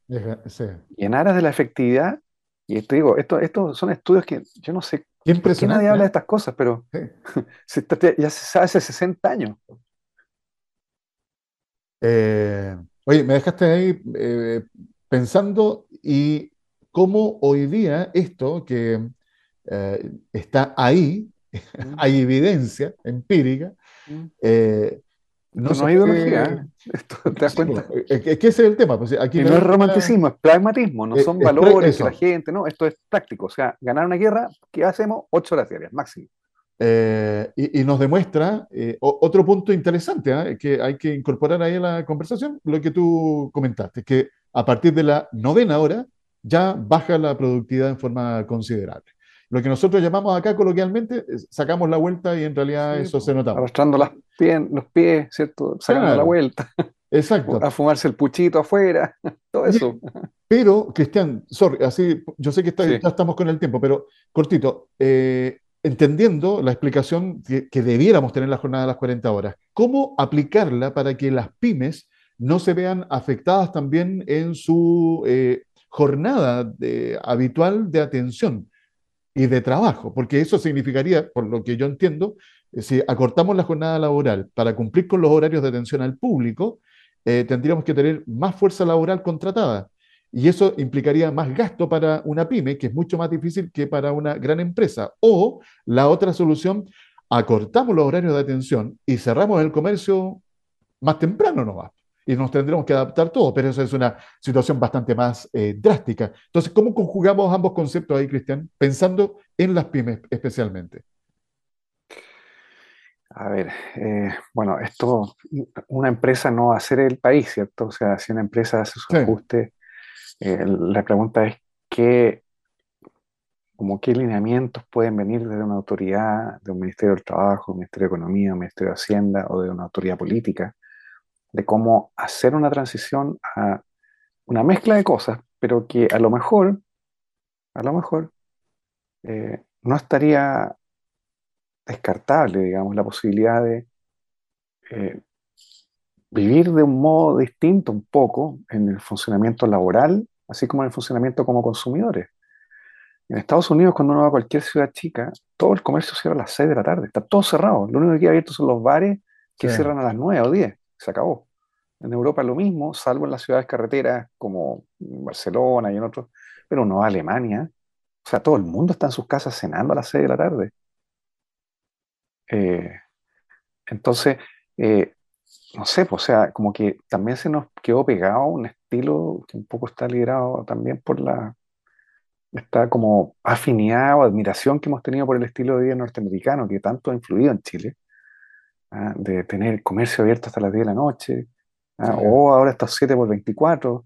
Y en aras de la efectividad, y te digo, esto, estos son estudios que yo no sé impresionante. nadie habla de ¿eh? estas cosas, pero ya se sabe hace 60 años. Eh, oye, me dejaste ahí eh, pensando y cómo hoy día esto que está ahí, mm. hay evidencia empírica, mm. No, no hay ideología, Esto, ¿te das cuenta? Es que, ese es el tema. Pues, aquí no, es romanticismo, es pragmatismo, no son valores de la gente, no, esto es práctico. O sea, ganar una guerra, ¿qué hacemos? Ocho horas diarias, máximo. Eh, y, nos demuestra eh, otro punto interesante ¿eh? que hay que incorporar ahí a la conversación, lo que tú comentaste, que a partir de la novena hora ya baja la productividad en forma considerable lo que nosotros llamamos acá coloquialmente, sacamos la vuelta y en realidad eso se nota. Arrastrando las los pies, ¿cierto? Sacando la vuelta. Exacto. A fumarse el puchito afuera, todo eso. Pero, Cristian, sorry, así, yo sé que ya estamos con el tiempo, pero cortito, eh, entendiendo la explicación que, debiéramos tener la jornada de las 40 horas, ¿cómo aplicarla para que las pymes no se vean afectadas también en su eh, jornada de, habitual de atención? Y de trabajo, porque eso significaría, por lo que yo entiendo, eh, si acortamos la jornada laboral para cumplir con los horarios de atención al público, eh, tendríamos que tener más fuerza laboral contratada. Y eso implicaría más gasto para una pyme, que es mucho más difícil que para una gran empresa. O la otra solución, acortamos los horarios de atención y cerramos el comercio más temprano nomás y nos tendremos que adaptar todos, pero eso es una situación bastante más eh, drástica. Entonces, ¿cómo conjugamos ambos conceptos ahí, Cristian, pensando en las pymes especialmente? A ver, eh, bueno, esto, una empresa no va a ser el país, ¿cierto? O sea, si una empresa hace su ajuste, eh, la pregunta es qué, como qué lineamientos pueden venir desde una autoridad, de un Ministerio del Trabajo, un Ministerio de Economía, un Ministerio de Hacienda o de una autoridad política de cómo hacer una transición a una mezcla de cosas, pero que a lo mejor, a lo mejor, eh, no estaría descartable, digamos, la posibilidad de eh, vivir de un modo distinto un poco en el funcionamiento laboral, así como en el funcionamiento como consumidores. En Estados Unidos, cuando uno va a cualquier ciudad chica, todo el comercio cierra a las 6 de la tarde, está todo cerrado. Lo único que queda abierto son los bares que Sí. cierran a las 9 o 10, se acabó. En Europa lo mismo, salvo en las ciudades carreteras como Barcelona y en otros, pero no Alemania. O sea, todo el mundo está en sus casas cenando a las 6 de la tarde. Eh, entonces, eh, no sé, pues, o sea, como que también se nos quedó pegado un estilo que un poco está liderado también por la, esta como afinidad o admiración que hemos tenido por el estilo de vida norteamericano que tanto ha influido en Chile, ¿ah? de tener comercio abierto hasta las 10 de la noche, Sí. ¿ah? o ahora hasta 7 por 24.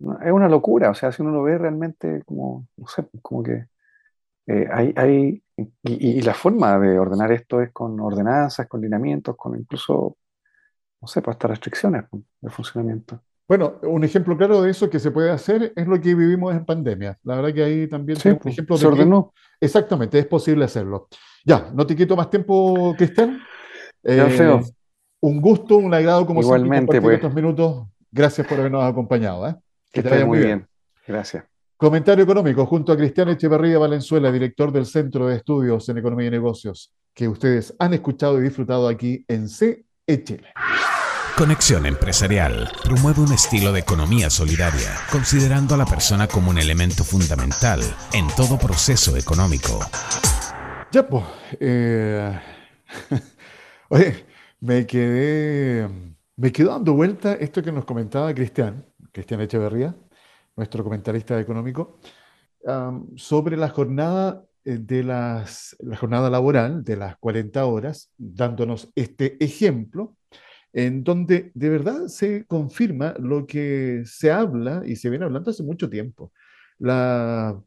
¿no? Es una locura, o sea, si uno lo ve realmente como, no sé, como que eh, hay, hay y, y- la forma de ordenar esto es con ordenanzas, con lineamientos, con incluso, no sé, pues hasta restricciones pues, de funcionamiento. Bueno, un ejemplo claro de eso que se puede hacer es lo que vivimos en pandemia. La verdad que ahí también Sí, un pues, ejemplo se de que ordenó. exactamente es posible hacerlo. Ya, no te quito más tiempo, Cristian. Eh, un gusto, un agrado como siempre igualmente, compartir pues, estos minutos. Gracias por habernos acompañado, ¿eh? que Que te vaya muy bien. bien. Gracias. Comentario económico junto a Cristian Echeverría Valenzuela, director del Centro de Estudios en Economía y Negocios, que ustedes han escuchado y disfrutado aquí en CE Chile. Conexión Empresarial promueve un estilo de economía solidaria, considerando a la persona como un elemento fundamental en todo proceso económico. Ya, pues. eh, Oye, me quedé, me quedó dando vuelta esto que nos comentaba Cristian, Cristian Echeverría, nuestro comentarista económico, sobre la jornada eh, de las, la jornada laboral de las 40 horas, dándonos este ejemplo en donde de verdad se confirma lo que se habla y se viene hablando hace mucho tiempo. La,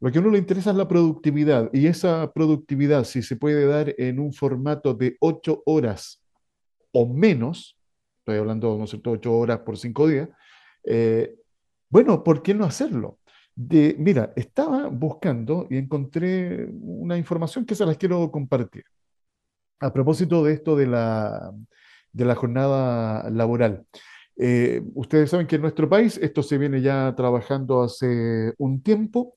lo que a uno le interesa es la productividad y esa productividad, si se puede dar en un formato de ocho horas o menos, estoy hablando, ¿no es cierto?, ocho horas por cinco días, eh, bueno, ¿por qué no hacerlo? De, mira, estaba buscando y encontré una información que se las quiero compartir. A propósito de esto de la, de la jornada laboral. Eh, ustedes saben que en nuestro país esto se viene ya trabajando hace un tiempo.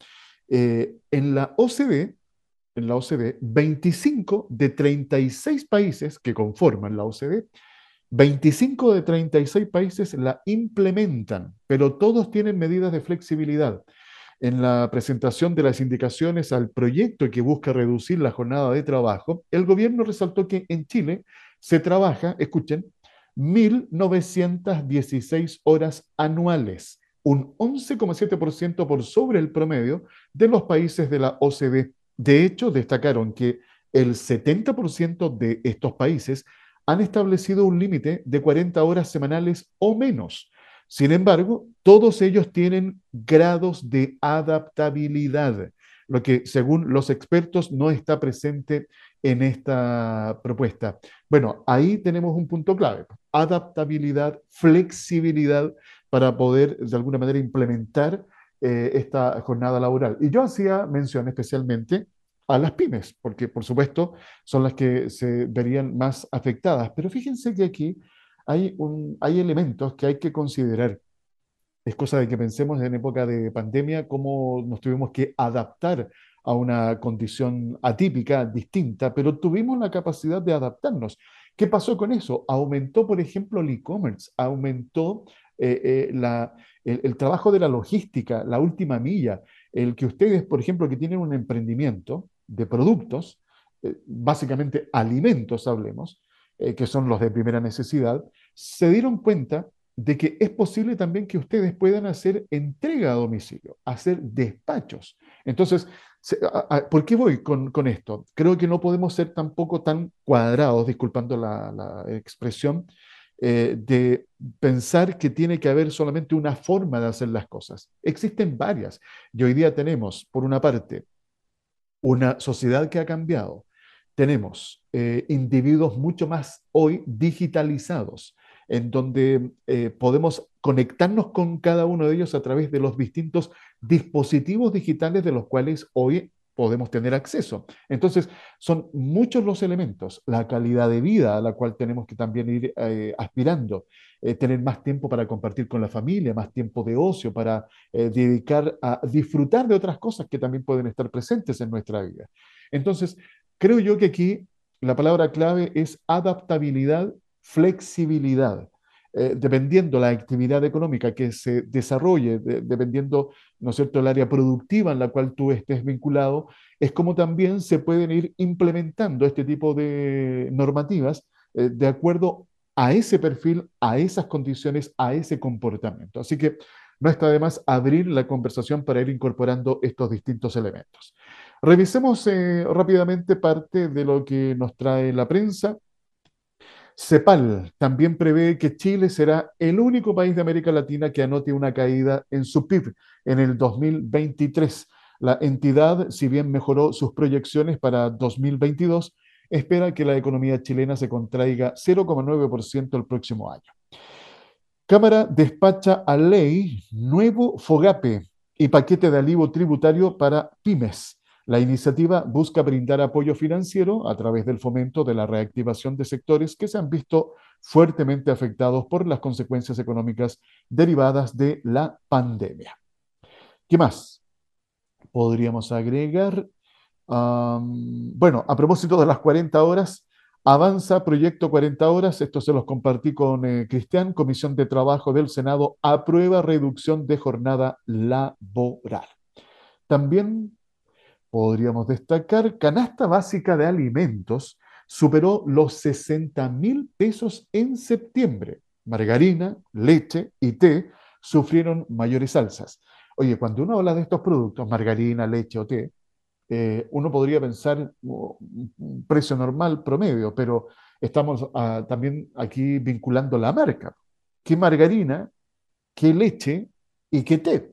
Eh, en la OCDE, en la OCDE, 25 de 36 países que conforman la OCDE, 25 de 36 países la implementan, pero todos tienen medidas de flexibilidad. En la presentación de las indicaciones al proyecto que busca reducir la jornada de trabajo, el gobierno resaltó que en Chile se trabaja, escuchen, 1.916 horas anuales, un 11,7% por sobre el promedio de los países de la OCDE. De hecho, destacaron que el 70% de estos países han establecido un límite de 40 horas semanales o menos sin embargo, todos ellos tienen grados de adaptabilidad, lo que según los expertos no está presente en esta propuesta. Bueno, ahí tenemos un punto clave, adaptabilidad, flexibilidad para poder de alguna manera implementar eh, esta jornada laboral. Y yo hacía mención especialmente a las pymes, porque por supuesto son las que se verían más afectadas. Pero fíjense que aquí hay, hay elementos que hay que considerar. Es cosa de que pensemos en época de pandemia cómo nos tuvimos que adaptar a una condición atípica, distinta, pero tuvimos la capacidad de adaptarnos. ¿Qué pasó con eso? Aumentó, por ejemplo, el e-commerce, aumentó eh, eh, el, trabajo de la logística, la última milla, el que ustedes, por ejemplo, que tienen un emprendimiento de productos, eh, básicamente alimentos, hablemos, que son los de primera necesidad, se dieron cuenta de que es posible también que ustedes puedan hacer entrega a domicilio, hacer despachos. Entonces, ¿por qué voy con, esto? Creo que no podemos ser tampoco tan cuadrados, disculpando la expresión, eh, de pensar que tiene que haber solamente una forma de hacer las cosas. Existen varias. Y hoy día tenemos, por una parte, una sociedad que ha cambiado, tenemos eh, individuos mucho más hoy digitalizados. en donde eh, podemos conectarnos con cada uno de ellos a través de los distintos dispositivos digitales de los cuales hoy podemos tener acceso. Entonces, son muchos los elementos, la calidad de vida a la cual tenemos que también ir eh, aspirando, eh, tener más tiempo para compartir con la familia, más tiempo de ocio, para eh, dedicar a disfrutar de otras cosas que también pueden estar presentes en nuestra vida. Entonces, creo yo que aquí la palabra clave es adaptabilidad, flexibilidad. Eh, dependiendo la actividad económica que se desarrolle, dependiendo, ¿no es cierto?, el área productiva en la cual tú estés vinculado, es como también se pueden ir implementando este tipo de normativas eh, de acuerdo a ese perfil, a esas condiciones, a ese comportamiento. Así que no está de más abrir la conversación para ir incorporando estos distintos elementos. Revisemos eh, rápidamente parte de lo que nos trae la prensa. CEPAL también prevé que Chile será el único país de América Latina que anote una caída en su PIB en el 2023. La entidad, si bien mejoró sus proyecciones para 2022, espera que la economía chilena se contraiga 0,9% el próximo año. Cámara despacha a ley nuevo FOGAPE y paquete de alivio tributario para pymes. La iniciativa busca brindar apoyo financiero a través del fomento de la reactivación de sectores que se han visto fuertemente afectados por las consecuencias económicas derivadas de la pandemia. ¿Qué más? Podríamos agregar, bueno, a propósito de las 40 horas, avanza proyecto 40 horas, esto se los compartí con eh, Cristian, Comisión de Trabajo del Senado, aprueba reducción de jornada laboral. También podríamos destacar, canasta básica de alimentos superó los 60 mil pesos en septiembre. Margarina, leche y té sufrieron mayores alzas. Oye, cuando uno habla de estos productos, margarina, leche o té, eh, uno podría pensar un precio normal promedio, pero estamos ah, también aquí vinculando la marca. ¿Qué margarina, qué leche y qué té?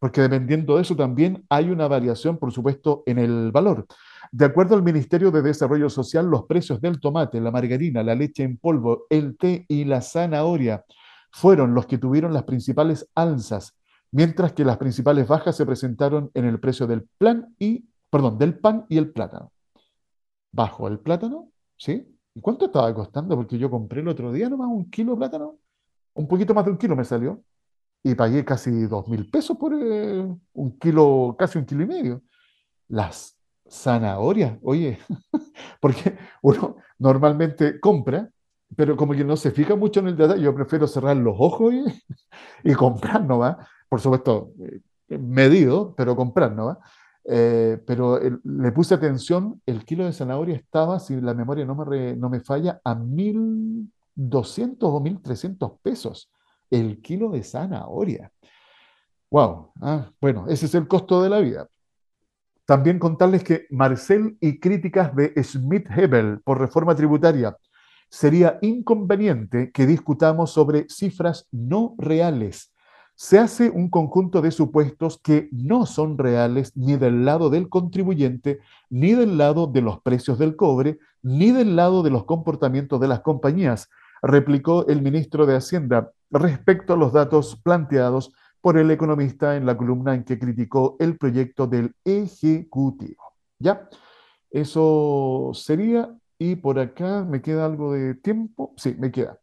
Porque dependiendo de eso también hay una variación, por supuesto, en el valor. De acuerdo al Ministerio de Desarrollo Social, los precios del tomate, la margarina, la leche en polvo, el té y la zanahoria fueron los que tuvieron las principales alzas, mientras que las principales bajas se presentaron en el precio del plan y, perdón, del pan y el plátano. Bajo el plátano, ¿sí? ¿Y cuánto estaba costando? Porque yo compré el otro día nomás un kilo de plátano. Un poquito más de un kilo me salió y pagué casi dos mil pesos por eh, un kilo, casi un kilo y medio. Las zanahorias, oye, porque uno normalmente compra, pero como que no se fija mucho en el detalle, yo prefiero cerrar los ojos y, y comprar, ¿no va? Por supuesto, eh, medido, pero comprar, ¿no va? Eh, pero le puse atención, el kilo de zanahoria estaba, si la memoria no me, no me falla, a 1.200 o 1.300 pesos el kilo de zanahoria. Wow, ah, bueno, ese es el costo de la vida. También contarles que Marcel y críticas de Smith-Hebel por reforma tributaria. Sería inconveniente que discutamos sobre cifras no reales. Se hace un conjunto de supuestos que no son reales ni del lado del contribuyente, ni del lado de los precios del cobre, ni del lado de los comportamientos de las compañías, replicó el ministro de Hacienda respecto a los datos planteados por el economista en la columna en que criticó el proyecto del Ejecutivo. ¿Ya? Eso sería, y por acá me queda algo de tiempo. Sí, me queda.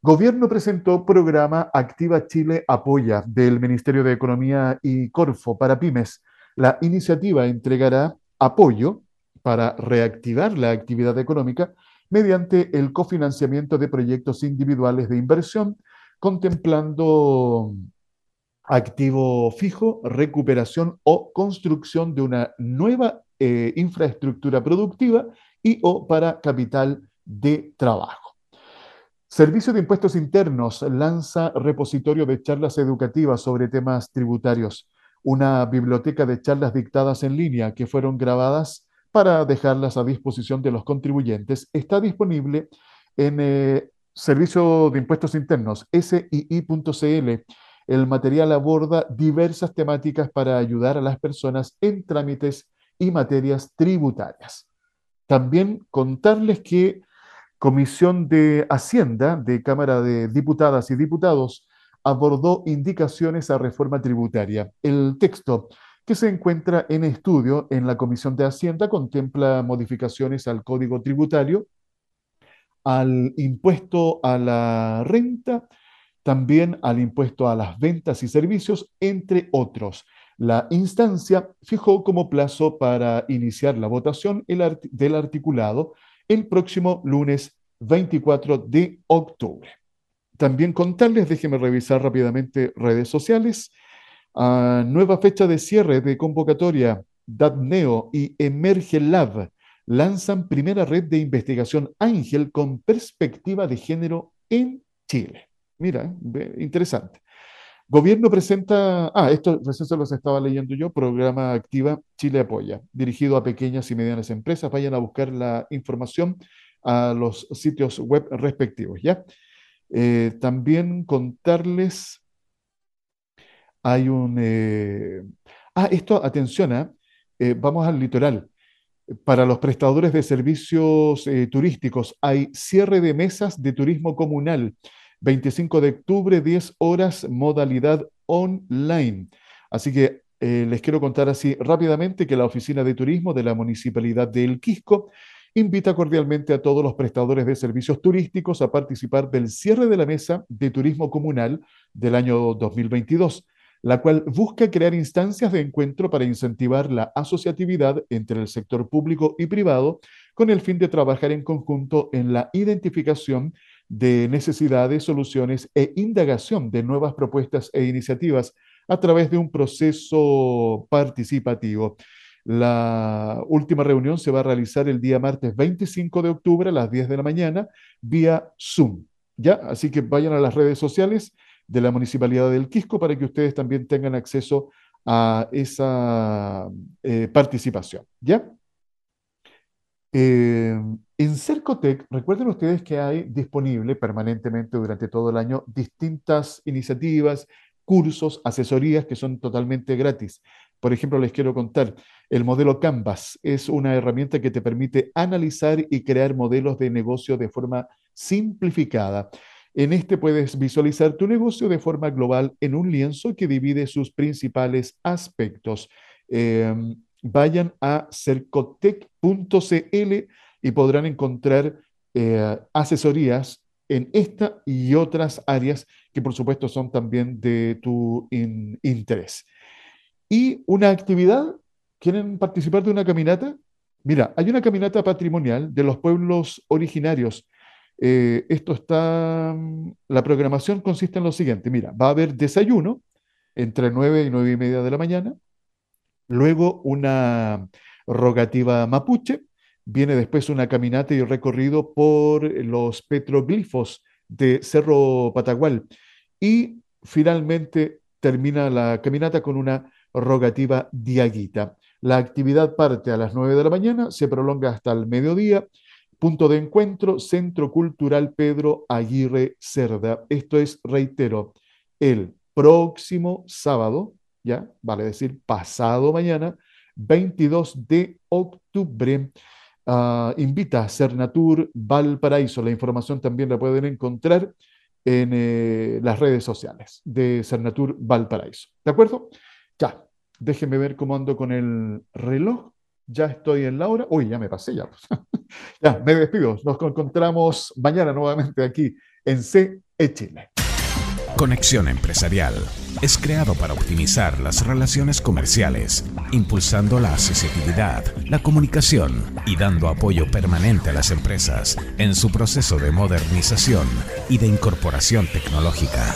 Gobierno presentó programa Activa Chile Apoya del Ministerio de Economía y Corfo para pymes. La iniciativa entregará apoyo para reactivar la actividad económica mediante el cofinanciamiento de proyectos individuales de inversión contemplando activo fijo, recuperación o construcción de una nueva eh, infraestructura productiva y o para capital de trabajo. Servicio de Impuestos Internos lanza repositorio de charlas educativas sobre temas tributarios, una biblioteca de charlas dictadas en línea que fueron grabadas para dejarlas a disposición de los contribuyentes. Está disponible en eh, Servicio de Impuestos Internos, SII.cl. El material aborda diversas temáticas para ayudar a las personas en trámites y materias tributarias. También contarles que Comisión de Hacienda de Cámara de Diputadas y Diputados abordó indicaciones a reforma tributaria. El texto que se encuentra en estudio en la Comisión de Hacienda contempla modificaciones al Código Tributario, al impuesto a la renta, también al impuesto a las ventas y servicios, entre otros. La instancia fijó como plazo para iniciar la votación del articulado el próximo lunes 24 de octubre. También contarles, déjenme revisar rápidamente redes sociales, nueva fecha de cierre de convocatoria, DATNEO y Emerge Lab lanzan primera red de investigación Ángel con perspectiva de género en Chile. Mira, interesante. Gobierno presenta, ah, esto recién se los estaba leyendo yo, programa Activa Chile Apoya, dirigido a pequeñas y medianas empresas. Vayan a buscar la información a los sitios web respectivos, ¿ya? Eh, también contarles, hay un... Eh, ah, esto, atención, ¿ah? eh, vamos al litoral. Para los prestadores de servicios turísticos hay cierre de mesas de turismo comunal 25 de octubre, 10 horas, modalidad online. Así que eh, les quiero contar así rápidamente que la Oficina de Turismo de la Municipalidad de El Quisco invita cordialmente a todos los prestadores de servicios turísticos a participar del cierre de la mesa de turismo comunal del año 2022, la cual busca crear instancias de encuentro para incentivar la asociatividad entre el sector público y privado con el fin de trabajar en conjunto en la identificación de necesidades, soluciones e indagación de nuevas propuestas e iniciativas a través de un proceso participativo. La última reunión se va a realizar el día martes 25 de octubre a las 10 de la mañana vía Zoom. ¿Ya? Así que vayan a las redes sociales de la Municipalidad del Quisco para que ustedes también tengan acceso a esa eh, participación. ¿Ya? Eh, en Cercotec, recuerden ustedes que hay disponible permanentemente durante todo el año distintas iniciativas, cursos, asesorías que son totalmente gratis. Por ejemplo, les quiero contar, el modelo Canvas es una herramienta que te permite analizar y crear modelos de negocio de forma simplificada. En este puedes visualizar tu negocio de forma global en un lienzo que divide sus principales aspectos. Em, vayan a cercotec.cl y podrán encontrar eh, asesorías en esta y otras áreas que por supuesto son también de tu interés. Y una actividad, ¿quieren participar de una caminata? Mira, hay una caminata patrimonial de los pueblos originarios. Eh, esto está, la programación consiste en lo siguiente, mira, va a haber desayuno entre 9 y 9 y media de la mañana, Luego una rogativa mapuche, viene después una caminata y recorrido por los petroglifos de Cerro Patagual y finalmente termina la caminata con una rogativa diaguita. La actividad parte a las 9 de la mañana, se prolonga hasta el mediodía. Punto de encuentro, Centro Cultural Pedro Aguirre Cerda. Esto es, reitero, el próximo sábado, ¿ya? Vale decir, pasado mañana, 22 de octubre. Uh, invita a Cernatur Valparaíso. La información también la pueden encontrar en eh, las redes sociales de Cernatur Valparaíso. ¿De acuerdo? Ya, déjenme ver cómo ando con el reloj. Ya estoy en la hora. Uy, ya me pasé ya. ya, me despido. Nos encontramos mañana nuevamente aquí en CE Chile. Conexión Empresarial es creado para optimizar las relaciones comerciales, impulsando la asociatividad, la comunicación y dando apoyo permanente a las empresas en su proceso de modernización y de incorporación tecnológica.